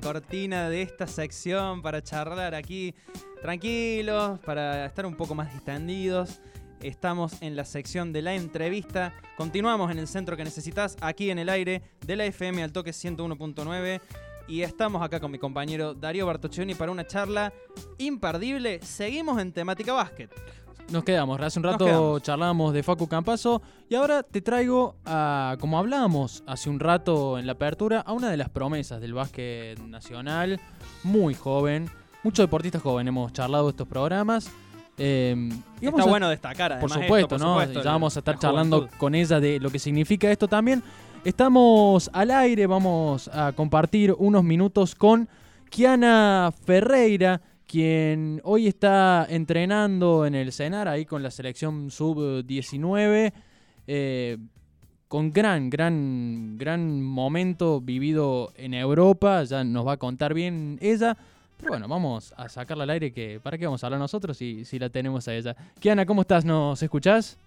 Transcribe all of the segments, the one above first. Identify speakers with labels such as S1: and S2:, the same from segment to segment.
S1: Cortina de esta sección para charlar aquí tranquilos, para estar un poco más distendidos. Estamos en la sección de la entrevista. Continuamos en el centro que necesitas, aquí en el aire de la FM al toque 101.9. Y estamos acá con mi compañero Darío Bartoccioni para una charla imperdible. Seguimos en temática básquet.
S2: Nos quedamos, hace un rato charlábamos de Facu Campazo y ahora te traigo, a, como hablábamos hace un rato en la apertura, a una de las promesas del básquet nacional, muy joven, muchos deportistas jóvenes hemos charlado estos programas. eh, y vamos
S1: Está
S2: a-
S1: bueno destacar, además.
S2: por
S1: esto,
S2: supuesto,
S1: por
S2: ¿no?
S1: supuesto,
S2: ya vamos a estar
S1: la
S2: charlando
S1: juventud.
S2: con ella de lo que significa esto también. Estamos al aire, vamos a compartir unos minutos con Kiana Ferreira, quien hoy está entrenando en el CENAR, ahí con la selección sub-19. eh, con gran, gran, gran momento vivido en Europa, ya nos va a contar bien ella. Pero bueno, vamos a sacarla al aire, que ¿para qué vamos a hablar nosotros si, si la tenemos a ella? Kiana, ¿cómo estás? ¿Nos escuchás?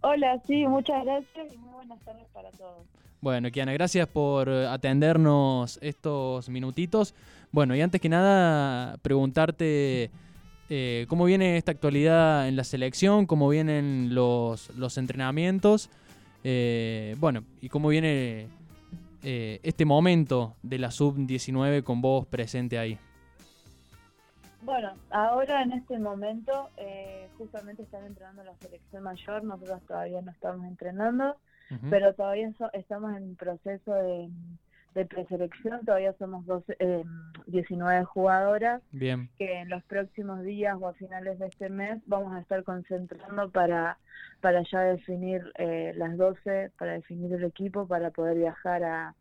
S3: Hola, sí, muchas gracias y muy buenas tardes para todos.
S2: Bueno, Kiana, gracias por eh, atendernos estos minutitos. Bueno, y antes que nada, preguntarte eh, cómo viene esta actualidad en la selección, cómo vienen los, los entrenamientos, eh, bueno, y cómo viene eh, este momento de la sub-19 con vos presente ahí.
S3: Bueno, ahora en este momento eh, justamente están entrenando la selección mayor, nosotros todavía no estamos entrenando, Pero todavía so- estamos en proceso de, de preselección, todavía somos 12, eh, 19 jugadoras
S2: Bien,
S3: que en los próximos días o a finales de este mes vamos a estar concentrando para, para ya definir eh, las 12, para definir el equipo, para poder viajar a,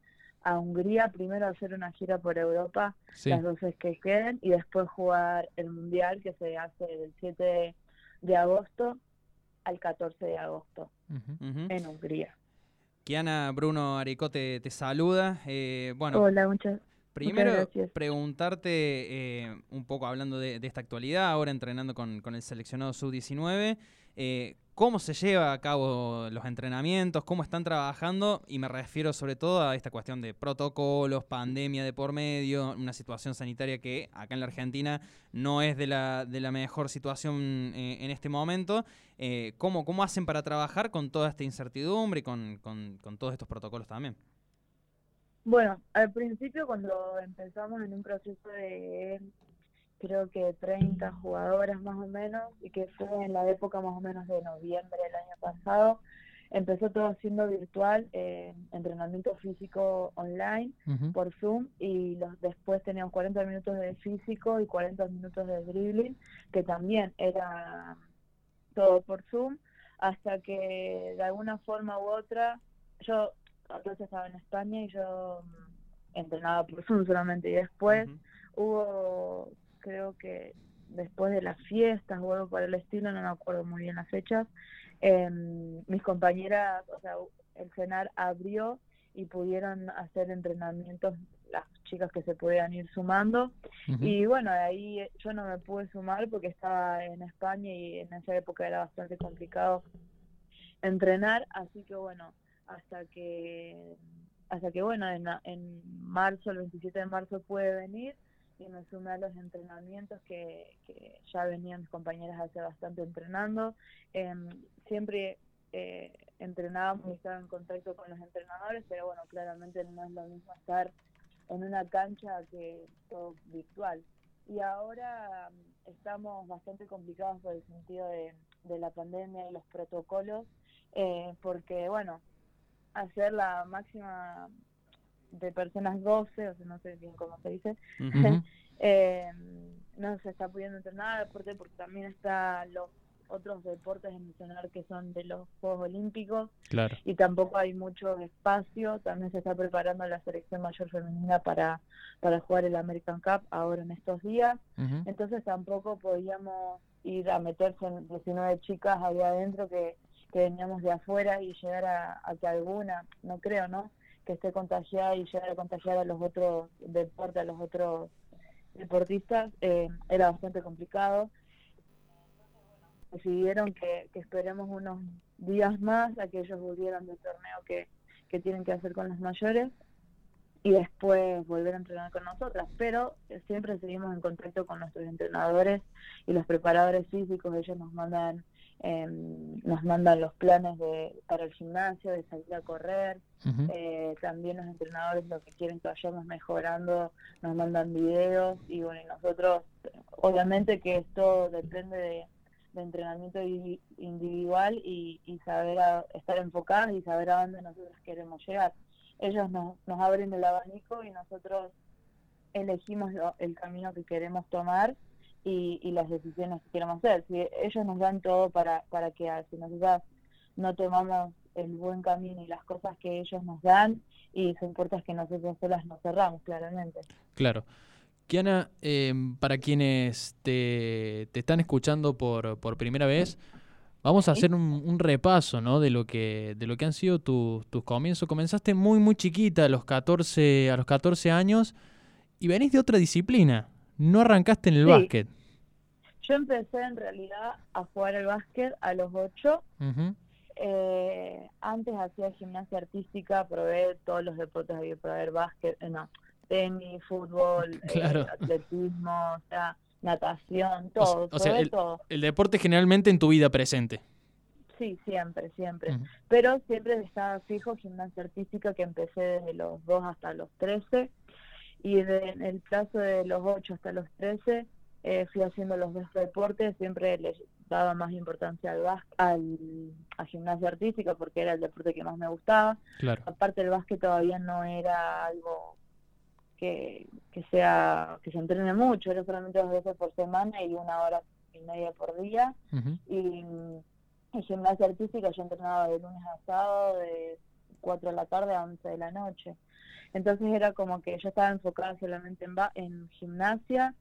S3: a Hungría, primero hacer una gira por Europa,
S2: sí.
S3: las 12 que queden, y después jugar el Mundial que se hace del 7 de, de agosto al 14 de agosto en Hungría.
S1: Kiana Bruno Aricote te saluda. Eh, bueno,
S3: Hola, muchas
S1: Primero,
S3: gracias.
S1: preguntarte eh, un poco hablando de, de esta actualidad, ahora entrenando con, con el seleccionado sub-19, eh, ¿cómo se lleva a cabo los entrenamientos? ¿Cómo están trabajando? Y me refiero sobre todo a esta cuestión de protocolos, pandemia de por medio, una situación sanitaria que acá en la Argentina no es de la, de la mejor situación eh, en este momento. Eh, ¿cómo, ¿Cómo hacen para trabajar con toda esta incertidumbre y con, con- con todos estos protocolos también?
S3: Bueno, al principio cuando empezamos en un proceso de creo que 30 jugadoras más o menos y que fue en la época más o menos de noviembre del año pasado, empezó todo siendo virtual, eh, entrenamiento físico online por Zoom y los, después teníamos 40 minutos de físico y 40 minutos de dribbling, que también era todo por Zoom, hasta que de alguna forma u otra, yo entonces estaba en España y yo mm, entrenaba por Zoom solamente y después hubo, creo que después de las fiestas o algo por el estilo, no me acuerdo muy bien las fechas, em, mis compañeras, o sea, el CENAR abrió y pudieron hacer entrenamientos las chicas que se podían ir sumando. Y bueno, de ahí yo no me pude sumar porque estaba en España y en esa época era bastante complicado entrenar, así que bueno, hasta que hasta que bueno, en, en marzo, el 27 de marzo pude venir y me sumé a los entrenamientos que, que ya venían mis compañeras hace bastante entrenando. Em, siempre eh, entrenábamos y estaba en contacto con los entrenadores, pero bueno, claramente no es lo mismo estar en una cancha que todo virtual. Y ahora mm, estamos bastante complicados por el sentido de, de la pandemia y los protocolos, eh, porque bueno, hacer la máxima de personas 12, o sea, no sé bien cómo se dice, eh, no se está pudiendo entrenar deporte porque también está los otros deportes en mencionar que son de los Juegos Olímpicos
S2: Claro.
S3: y tampoco hay mucho espacio. También se está preparando la selección mayor femenina para, para jugar el American Cup ahora en estos días. Entonces tampoco podíamos ir a meterse en 19 chicas ahí adentro que, que veníamos de afuera y llegar a, a que alguna, no creo, ¿no? Que esté contagiada y llegar a contagiar a los otros deportes, a los otros deportistas, eh, era bastante complicado. Decidieron que, que esperemos unos días más a que ellos volvieran del torneo que, que tienen que hacer con los mayores y después volver a entrenar con nosotras. Pero eh, siempre seguimos en contacto con nuestros entrenadores y los preparadores físicos. Ellos nos mandan eh, nos mandan los planes de para el gimnasio, de salir a correr. Eh, también los entrenadores lo que quieren que vayamos mejorando nos mandan videos y bueno, y nosotros obviamente que esto depende de, de entrenamiento di- individual y, y saber a- estar enfocados y saber a dónde nosotros queremos llegar. Ellos nos, nos abren el abanico y nosotros elegimos lo- el camino que queremos tomar y, y las decisiones que queremos hacer. Si ellos nos dan todo para, para que si nosotras no tomamos el buen camino y las cosas que ellos nos dan y son puertas que nosotros solas nos cerramos, claramente.
S2: Claro. Kiana, eh, para quienes te, te están escuchando por, por primera vez, vamos a
S3: Sí.
S2: hacer un, un repaso ¿no? de, lo que, de lo que han sido tus tus comienzos. Comenzaste muy, muy chiquita, a los 14, a los 14 años, y venís de otra disciplina. No arrancaste en el
S3: Sí.
S2: básquet.
S3: Yo empecé en realidad a jugar al básquet a los 8.
S2: Ujú.
S3: Eh, antes hacía gimnasia artística, probé todos los deportes, había probé básquet, eh, no, tenis, fútbol, eh, atletismo, o sea, natación, todo,
S2: o sea, el-
S3: todo.
S2: El deporte generalmente en tu vida presente.
S3: Sí, siempre, siempre. Pero siempre estaba fijo gimnasia artística que empecé desde los 2 hasta los 13 y de- en el plazo de los 8 hasta los 13 eh, fui haciendo los dos deportes, siempre les daba más importancia al, al a gimnasia artística porque era el deporte que más me gustaba.
S2: Claro.
S3: Aparte el básquet todavía no era algo que, que sea que se entrene mucho, era solamente dos veces por semana y una hora y media por día y en gimnasia artística yo entrenaba de lunes a sábado de 4 de la tarde a 11 de la noche. Entonces era como que yo estaba enfocada solamente en, ba- en gimnasia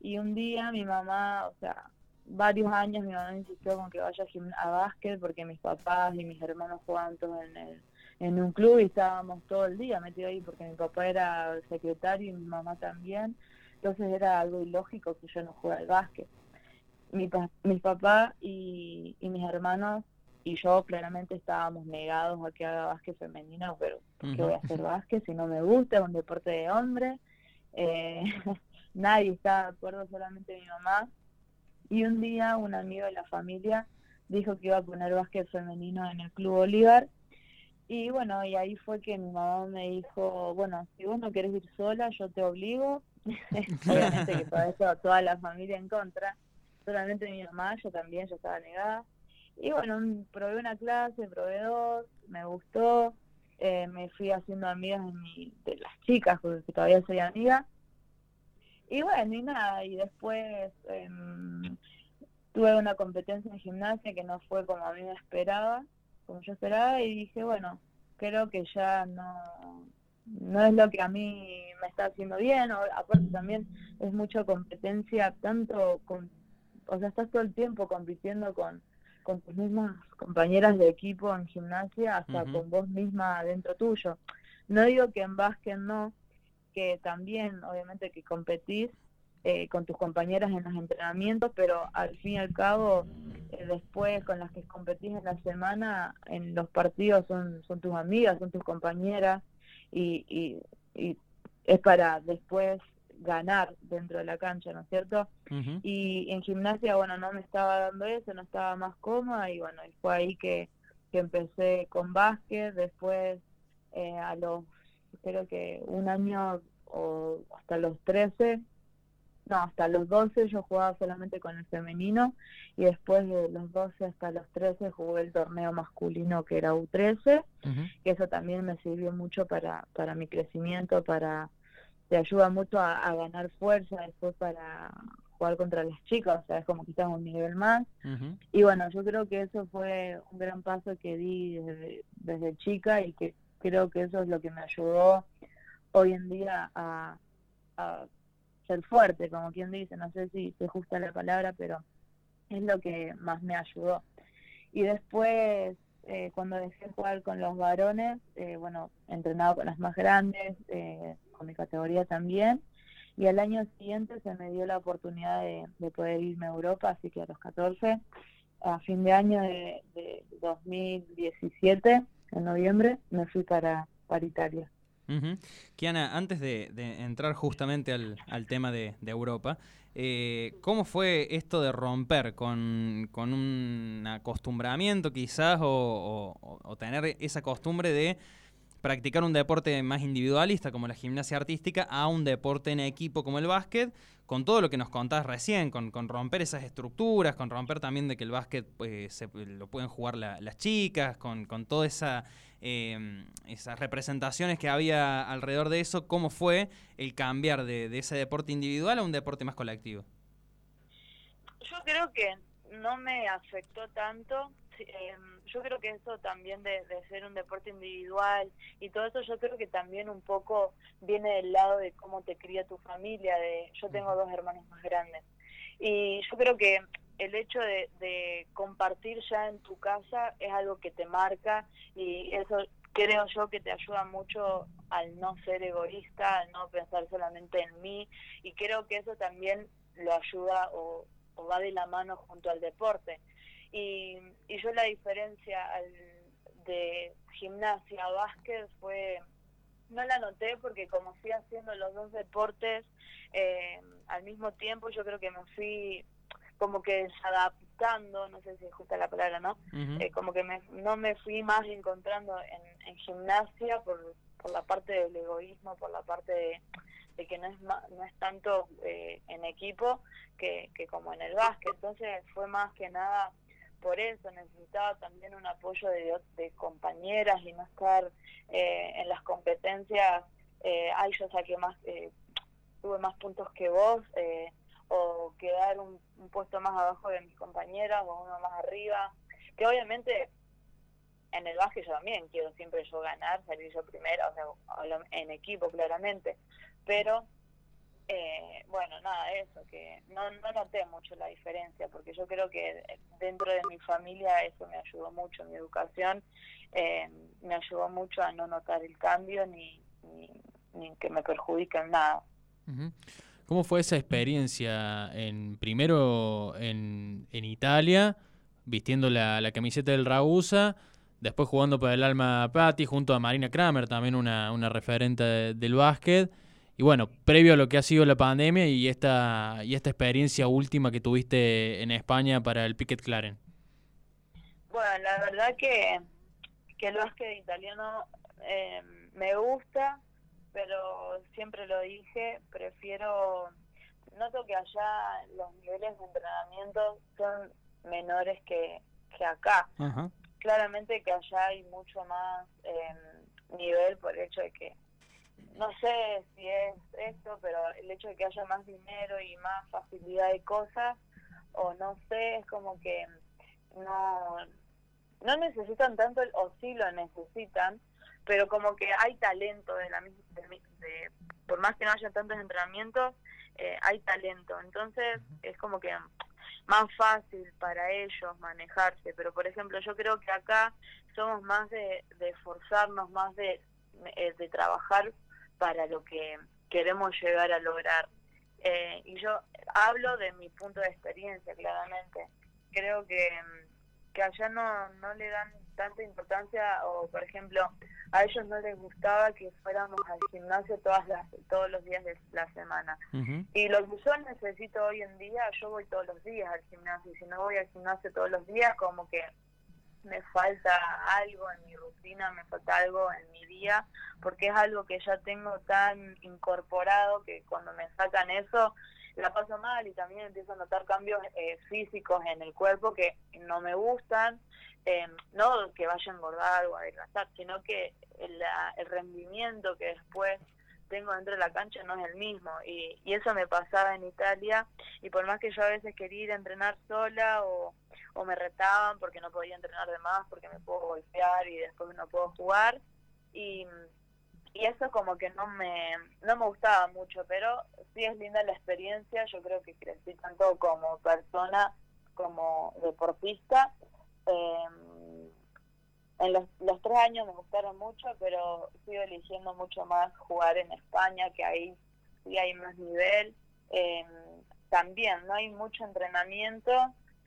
S3: y un día mi mamá, o sea, varios años mi mamá insistió con que vaya a, básquet porque mis papás y mis hermanos jugaban todos en, el, en un club y estábamos todo el día metidos ahí porque mi papá era secretario y mi mamá también. Entonces era algo ilógico que yo no jugara al básquet mi, pa- mis papás y, y mis hermanos y yo claramente estábamos negados a que haga básquet femenino, pero ¿por qué voy a hacer básquet si no me gusta? Es un deporte de hombre. Eh, nadie estaba de acuerdo, solamente mi mamá. Y un día un amigo de la familia dijo que iba a poner básquet femenino en el Club Bolívar. Y bueno, y ahí fue que mi mamá me dijo, bueno, si vos no querés ir sola, yo te obligo. Obviamente que todo eso, toda la familia en contra solamente mi mamá, yo también, yo estaba negada. Y bueno, probé una clase, probé dos, me gustó, eh, me fui haciendo amigas de, mi, de las chicas, porque todavía soy amiga. Y bueno, y nada, y después em, tuve una competencia en gimnasia que no fue como a mí me esperaba, como yo esperaba, y dije, bueno, creo que ya no, no es lo que a mí me está haciendo bien, o, aparte también es mucha competencia, tanto con o sea, estás todo el tiempo compitiendo con, con tus mismas compañeras de equipo en gimnasia, hasta con vos misma dentro tuyo. No digo que en básquet no, que también, obviamente, que competís eh, con tus compañeras en los entrenamientos, pero al fin y al cabo, eh, después con las que competís en la semana, en los partidos son, son tus amigas, son tus compañeras, y, y, y es para después ganar dentro de la cancha, ¿no es cierto? Y en gimnasia, bueno, no me estaba dando eso, no estaba más cómoda y bueno, y fue ahí que, que empecé con básquet, después eh, a los, creo que un año o hasta los 13, no, hasta los 12 yo jugaba solamente con el femenino y después de los 12 hasta los 13 jugué el torneo masculino que era U13,
S2: Ujú.
S3: que eso también me sirvió mucho para, para mi crecimiento, para te ayuda mucho a, a ganar fuerza después para jugar contra las chicas, o sea, es como que estás un nivel más. Y bueno, yo creo que eso fue un gran paso que di desde, desde chica y que creo que eso es lo que me ayudó hoy en día a, a ser fuerte, como quien dice, no sé si te gusta la palabra, pero es lo que más me ayudó. Y después, eh, cuando dejé de jugar con los varones, eh, bueno, entrenado con las más grandes, eh, con mi categoría también, y al año siguiente se me dio la oportunidad de, de poder irme a Europa, así que a los 14, a fin de año de, de 2017, en noviembre, me fui para, para Italia.
S1: Kiana, antes de, entrar justamente al, al tema de, de Europa, eh, ¿cómo fue esto de romper con, con un acostumbramiento quizás o- o tener esa costumbre de practicar un deporte más individualista como la gimnasia artística a un deporte en equipo como el básquet, con todo lo que nos contás recién, con, romper esas estructuras, con romper también de que el básquet pues, se- lo pueden jugar la- las chicas, con, con toda esa eh, esas representaciones que había alrededor de eso, ¿cómo fue el cambiar de, ese deporte individual a un deporte más colectivo?
S3: Yo creo que no me afectó tanto. Em, yo creo que eso también de, de ser un deporte individual y todo eso, yo creo que también un poco viene del lado de cómo te cría tu familia. De, yo tengo dos hermanos más grandes y yo creo que el hecho de, de compartir ya en tu casa es algo que te marca y eso creo yo que te ayuda mucho al no ser egoísta, al no pensar solamente en mí y creo que eso también lo ayuda o, o va de la mano junto al deporte. Y, y yo la diferencia al, de gimnasia a básquet fue, no la noté porque como fui haciendo los dos deportes eh, al mismo tiempo, yo creo que me fui como que adaptando, no sé si es justa la palabra, ¿no? Eh, como que me, no me fui más encontrando en, en gimnasia por, por la parte del egoísmo, por la parte de, de que no es ma- no es tanto eh, en equipo que, que como en el básquet. Entonces fue más que nada por eso, necesitaba también un apoyo de, compañeras y no estar eh, en las competencias, eh, ay, yo saqué más, eh, tuve más puntos que vos, eh, o quedar un, puesto más abajo de mis compañeras o uno más arriba, que obviamente en el básquet yo también quiero siempre yo ganar, salir yo primero, o sea, en equipo claramente, pero eh, bueno, nada, eso, que no, no noté mucho la diferencia, porque yo creo que dentro de mi familia eso me ayudó mucho, mi educación eh, me ayudó mucho a no notar el cambio ni, ni, ni que me perjudique en nada.
S2: ¿Cómo fue esa experiencia en primero en, en Italia, vistiendo la, la camiseta del Ragusa, después jugando para el Alma Patti junto a Marina Kramer, también una, una referente de- del básquet, y bueno, previo a lo que ha sido la pandemia y esta, y esta experiencia última que tuviste en España para el Piquet Claren?
S3: Bueno, la verdad que, que el básquet italiano eh, me gusta, pero siempre lo dije, prefiero, noto que allá los niveles de entrenamiento son menores que, que acá. Claramente que allá hay mucho más eh, nivel por el hecho de que, no sé si es esto, pero el hecho de que haya más dinero y más facilidad de cosas, o no sé, es como que no, no necesitan tanto, el- o sí lo necesitan, pero como que hay talento de la de de- por más que no haya tantos entrenamientos, eh, hay talento. Entonces es como que más fácil para ellos manejarse. Pero por ejemplo, yo creo que acá somos más de, de esforzarnos, más de, eh, de trabajar para lo que queremos llegar a lograr. Eh, y yo hablo de mi punto de experiencia, claramente. Creo que, que allá no, no le dan tanta importancia, o por ejemplo, a ellos no les gustaba que fuéramos al gimnasio todas las, todos los días de la semana. Y lo que yo necesito hoy en día, yo voy todos los días al gimnasio, y si no voy al gimnasio todos los días, como que me falta algo en mi rutina, me falta algo en mi día, porque es algo que ya tengo tan incorporado que cuando me sacan eso, la paso mal y también empiezo a notar cambios eh, físicos en el cuerpo que no me gustan, eh, no que vaya a engordar o a adelgazar, sino que el, el rendimiento que después tengo dentro de la cancha no es el mismo. Y, y eso me pasaba en Italia. Y por más que yo a veces quería ir a entrenar sola o, o me retaban porque no podía entrenar de más, porque me puedo golpear y después no puedo jugar. Y, y eso como que no me, no me gustaba mucho, pero sí es linda la experiencia. Yo creo que crecí tanto como persona como deportista. Eh, en los, los tres años me gustaron mucho, pero sigo eligiendo mucho más jugar en España, que ahí sí hay más nivel. Eh, también no hay mucho entrenamiento,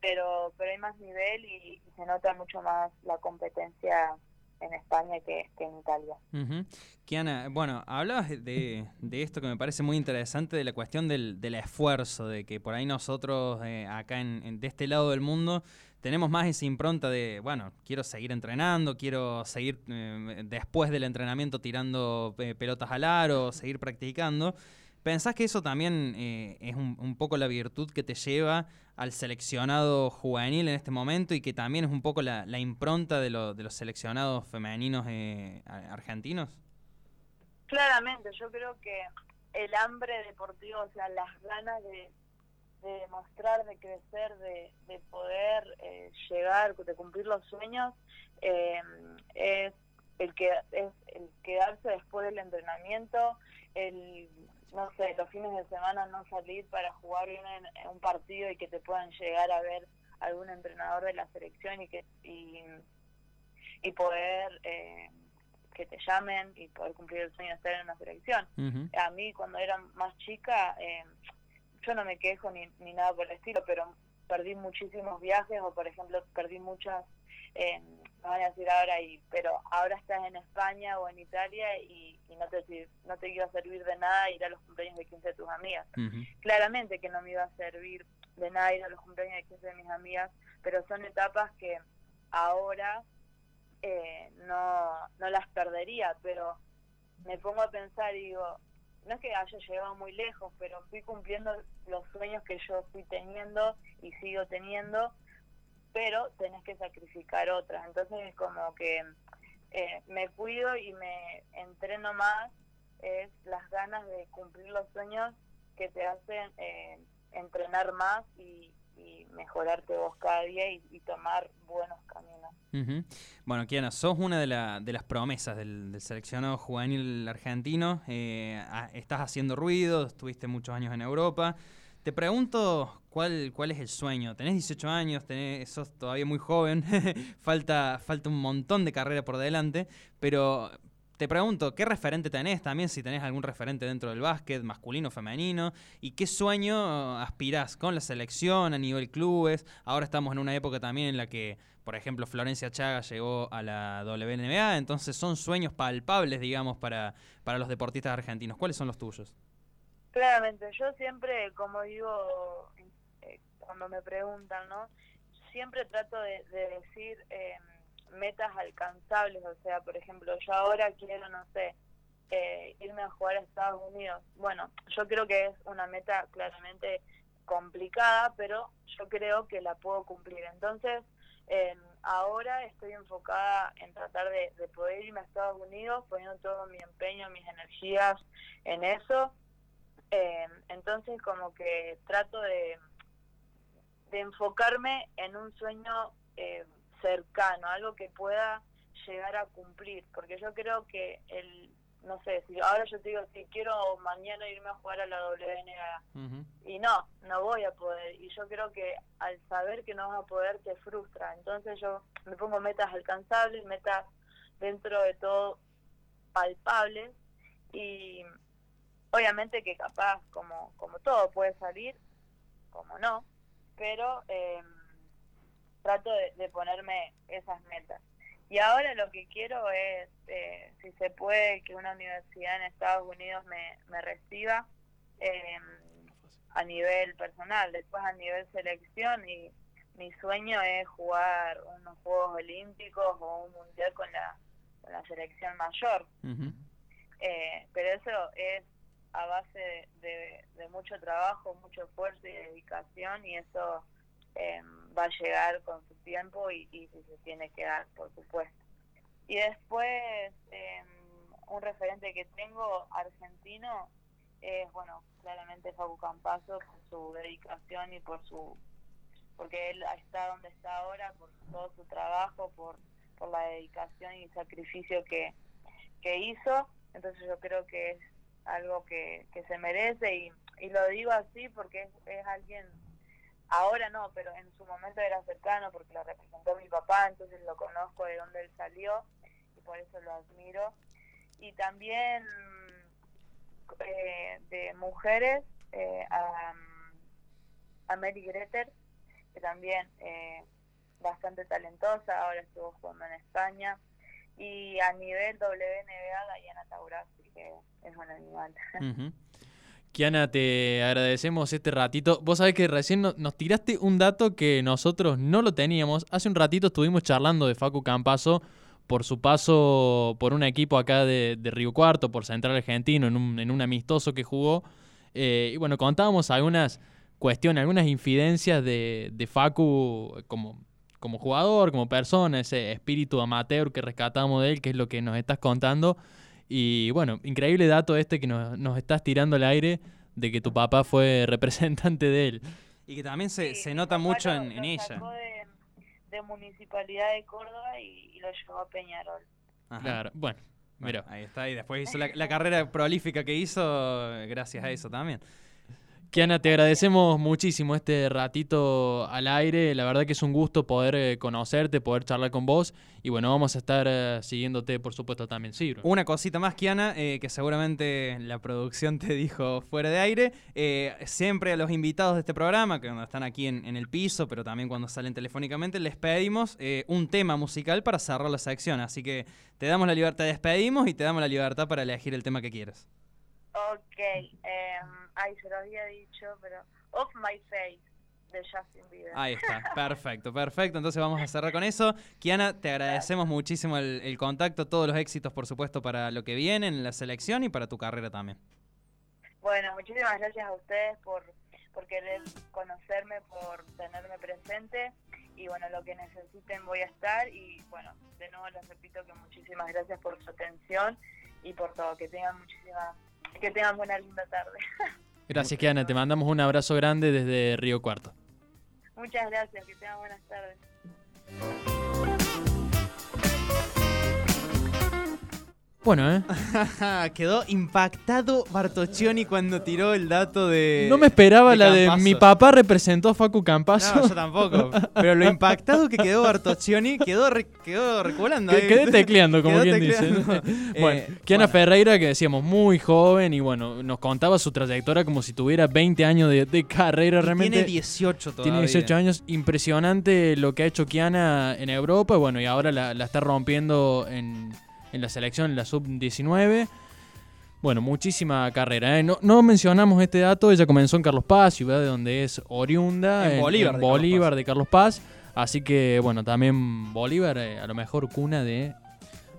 S3: pero pero hay más nivel y, se nota mucho más la competencia en España que, en Italia.
S1: Ujú. Kiana, bueno, hablabas de, de esto que me parece muy interesante, de la cuestión del, del esfuerzo, de que por ahí nosotros eh, acá en- de este lado del mundo tenemos más esa impronta de, bueno, quiero seguir entrenando, quiero seguir eh, después del entrenamiento tirando eh, pelotas al aro, seguir practicando. ¿Pensás que eso también eh, es un, un poco la virtud que te lleva al seleccionado juvenil en este momento y que también es un poco la, la impronta de, lo- de los seleccionados femeninos argentinos?
S3: Claramente, yo creo que el hambre deportivo, o sea, las ganas de, de demostrar, de crecer, de, de poder eh, llegar, de cumplir los sueños, eh, es el que es el quedarse después del entrenamiento, el no sé, los fines de semana no salir para jugar bien en, en un partido y que te puedan llegar a ver algún entrenador de la selección y que y, y poder eh, que te llamen y poder cumplir el sueño de estar en una selección. A mí cuando era más chica, eh, yo no me quejo ni, ni nada por el estilo, pero perdí muchísimos viajes o por ejemplo perdí muchas, eh, me van a decir ahora, y, pero ahora estás en España o en Italia y, y no, te, no te iba a servir de nada ir a los cumpleaños de 15 de tus amigas. Claramente que no me iba a servir de nada ir a los cumpleaños de 15 de mis amigas, pero son etapas que ahora eh, no, no las perdería, pero me pongo a pensar y digo, no es que haya llegado muy lejos, pero fui cumpliendo los sueños que yo fui teniendo y sigo teniendo, pero tenés que sacrificar otras. Entonces es como que eh, me cuido y me entreno más, es las ganas de cumplir los sueños que te hacen eh, entrenar más y, y mejorarte vos cada día y, tomar buenos caminos.
S1: Bueno, Kiana, sos una de, la- de las promesas del, seleccionado juvenil argentino. eh, estás haciendo ruido, estuviste muchos años en Europa. Te pregunto cuál, cuál es el sueño. Tenés 18 años, tenés, sos todavía muy joven, falta, falta un montón de carrera por delante, pero te pregunto, ¿qué referente tenés también? Si tenés algún referente dentro del básquet, masculino, femenino, y qué sueño aspirás con la selección a nivel clubes. Ahora estamos en una época también en la que, por ejemplo, Florencia Chaga llegó a la WNBA, entonces son sueños palpables, digamos, para, para los deportistas argentinos. ¿Cuáles son los tuyos?
S3: Claramente, yo siempre, como digo, eh, cuando me preguntan, ¿no? Siempre trato de, de decir eh, metas alcanzables, o sea, por ejemplo, yo ahora quiero, no sé, eh, irme a jugar a Estados Unidos. Bueno, yo creo que es una meta claramente complicada, pero yo creo que la puedo cumplir. Entonces, eh, ahora estoy enfocada en tratar de, de poder irme a Estados Unidos, poniendo todo mi empeño, mis energías en eso. Eh, entonces como que trato de, de enfocarme en un sueño eh, cercano, algo que pueda llegar a cumplir, porque yo creo que el, no sé, si ahora yo te digo, si quiero mañana irme a jugar a la WNBA,
S1: Ujú.
S3: y no, no voy a poder, y yo creo que al saber que no vas a poder te frustra, entonces yo me pongo metas alcanzables, metas dentro de todo palpables, y obviamente que capaz como como todo puede salir como no pero eh, trato de, de ponerme esas metas. Y ahora lo que quiero es eh, si se puede que una universidad en Estados Unidos me, me reciba eh, a nivel personal después a nivel selección y mi sueño es jugar unos Juegos Olímpicos o un mundial con la con la selección mayor. Eh, pero eso es a base de, de- de mucho trabajo, mucho esfuerzo y dedicación y eso eh, va a llegar con su tiempo y, y si se tiene que dar, por supuesto. Y después, eh, un referente que tengo argentino es, bueno, claramente Facu Campazo por su dedicación y por su porque él está donde está ahora por todo su trabajo, por, por la dedicación y sacrificio que, que hizo. Entonces yo creo que es algo que, que se merece y, y lo digo así porque es, es alguien, ahora no, pero en su momento era cercano porque lo representó mi papá, entonces lo conozco de dónde él salió y por eso lo admiro. Y también eh, de mujeres eh, a, a Mary Greter, que también eh, bastante talentosa, ahora estuvo jugando en España. Y a nivel WNBA, Diana Taurasi, que es un animal.
S2: Ujú. Kiana, te agradecemos este ratito. Vos sabés que recién no- nos tiraste un dato que nosotros no lo teníamos. Hace un ratito estuvimos charlando de Facu Campazo por su paso por un equipo acá de, de Río Cuarto, por Central Argentino, en un, en un amistoso que jugó. Eh, y bueno, contábamos algunas cuestiones, algunas infidencias de, de Facu como, como jugador, como persona, ese espíritu amateur que rescatamos de él, que es lo que nos estás contando. Y bueno, increíble dato este que nos, nos estás tirando al aire de que tu papá fue representante de él.
S1: Y que también se,
S3: Sí,
S1: se nota mucho
S3: lo-
S1: en, en
S3: lo
S1: ella.
S3: sacó de, de Municipalidad de Córdoba y, y lo llevó a Peñarol.
S1: Ajá.
S2: Claro, bueno,
S1: Bueno,
S2: mira.
S1: ahí está. Y después hizo la, la carrera prolífica que hizo eh, gracias a eso también.
S2: Kiana, te agradecemos muchísimo este ratito al aire. La verdad que es un gusto poder eh, conocerte, poder charlar con vos. Y bueno, vamos a estar eh, siguiéndote, por supuesto, también, sí.
S1: Una cosita más, Kiana, eh, que seguramente la producción te dijo fuera de aire. siempre a los invitados de este programa, que están aquí en, el piso, pero también cuando salen telefónicamente, les pedimos un tema musical para cerrar la sección. Así que te damos la libertad, despedimos y te damos la libertad para elegir el tema que quieras.
S3: Ok, em, ay, se lo había dicho, pero Off My Face de Justin Bieber.
S1: Ahí está, perfecto, perfecto. Entonces vamos a cerrar con eso. Kiana, te agradecemos muchísimo el, el contacto, todos los éxitos, por supuesto, para lo que viene en la selección y para tu carrera también.
S3: Bueno, muchísimas gracias a ustedes por, por querer conocerme, por tenerme presente y bueno, lo que necesiten voy a estar y bueno, de nuevo les repito que muchísimas gracias por su atención y por todo, que tengan muchísimas, que tengan buena linda tarde.
S2: Gracias, Kiana. Te mandamos un abrazo grande desde Río Cuarto.
S3: Muchas gracias, que tengan buenas tardes.
S2: Bueno, ¿eh?
S1: Quedó impactado Bartoccioni cuando tiró el dato de.
S2: No me esperaba
S1: de
S2: la de mi papá representó a Facu Campazo.
S1: No, yo tampoco. Pero lo impactado que quedó Bartoccioni quedó, re- quedó reculando.
S2: Que-
S1: ahí.
S2: Quedé tecleando, como
S1: Quedó
S2: quien dice. bueno,
S1: Eh,
S2: Kiana
S1: bueno.
S2: Ferreira, que decíamos muy joven y bueno, nos contaba su trayectoria como si tuviera 20 años de, de carrera realmente.
S1: Tiene 18 todavía.
S2: Tiene 18 años, impresionante lo que ha hecho Kiana en Europa, y bueno, y ahora la, la está rompiendo en, en la selección, en la sub-19. Bueno, muchísima carrera. ¿eh? No, no mencionamos este dato, ella comenzó en Carlos Paz, ciudad de donde es oriunda,
S1: En Bolívar de Carlos
S2: Bolívar de Carlos Paz. Así que, bueno, también Bolívar, eh, a lo mejor cuna de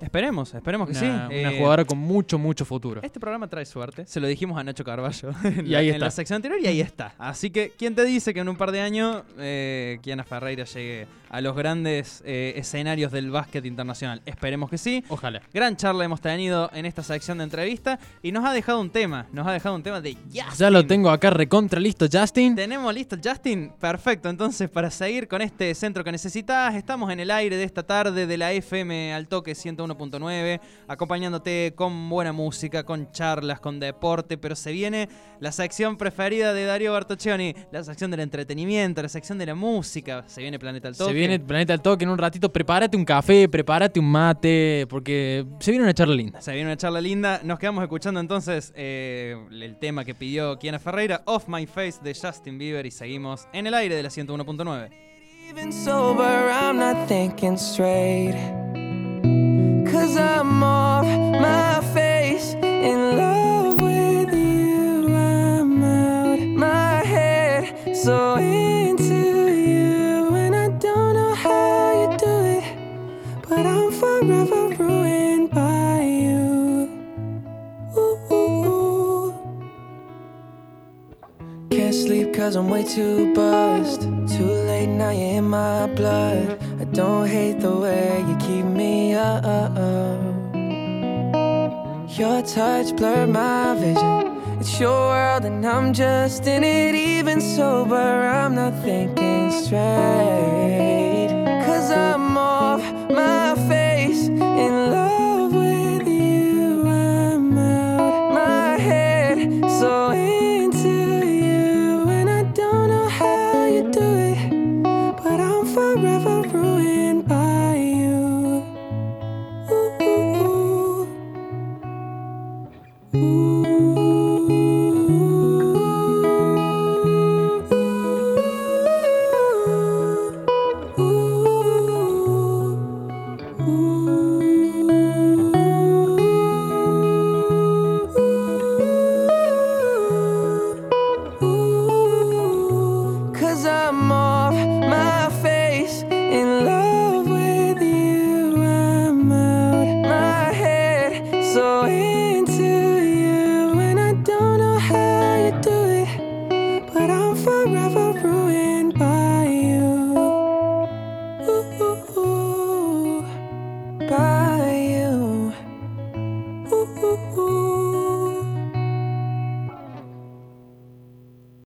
S1: Esperemos, esperemos que
S2: una,
S1: sí.
S2: una
S1: Eh,
S2: jugadora con mucho, mucho futuro.
S1: Este programa trae suerte. Se lo dijimos a Nacho Carballo en,
S2: Y
S1: la,
S2: ahí
S1: en
S2: está.
S1: la sección anterior y ahí está. Así que, ¿quién te dice que en un par de años eh, Kiana Ferreira llegue a los grandes eh, escenarios del básquet internacional? Esperemos que sí.
S2: Ojalá.
S1: Gran charla hemos tenido en esta sección de entrevista y nos ha dejado un tema. Nos ha dejado un tema de Justin.
S2: Ya lo tengo acá recontra listo, Justin.
S1: Tenemos listo, Justin. Perfecto. Entonces, para seguir con este centro que necesitas, estamos en el aire de esta tarde de la FM al toque 101.9, acompañándote con buena música, con charlas, con deporte. Pero se viene la sección preferida de Darío Bartoccioni, la sección del entretenimiento, la sección de la música. Se viene Planeta al toque.
S2: Viene Planeta al Toque en un ratito. Prepárate un café, prepárate un mate, porque se viene una charla linda.
S1: Se viene una charla linda. Nos quedamos escuchando entonces eh, el tema que pidió Kiana Ferreira, Off My Face de Justin Bieber, y seguimos en el aire de la 101.9.
S4: Even sober, I'm not thinking straight. Cause I'm off my face in love with you. I'm out my head, so forever ruined by you. Ooh. Can't sleep cause I'm way too buzzed. Too late now, you're in my blood. I don't hate the way you keep me up. Your touch blurred my vision. It's your world and I'm just in it. Even sober, I'm not thinking straight. Cause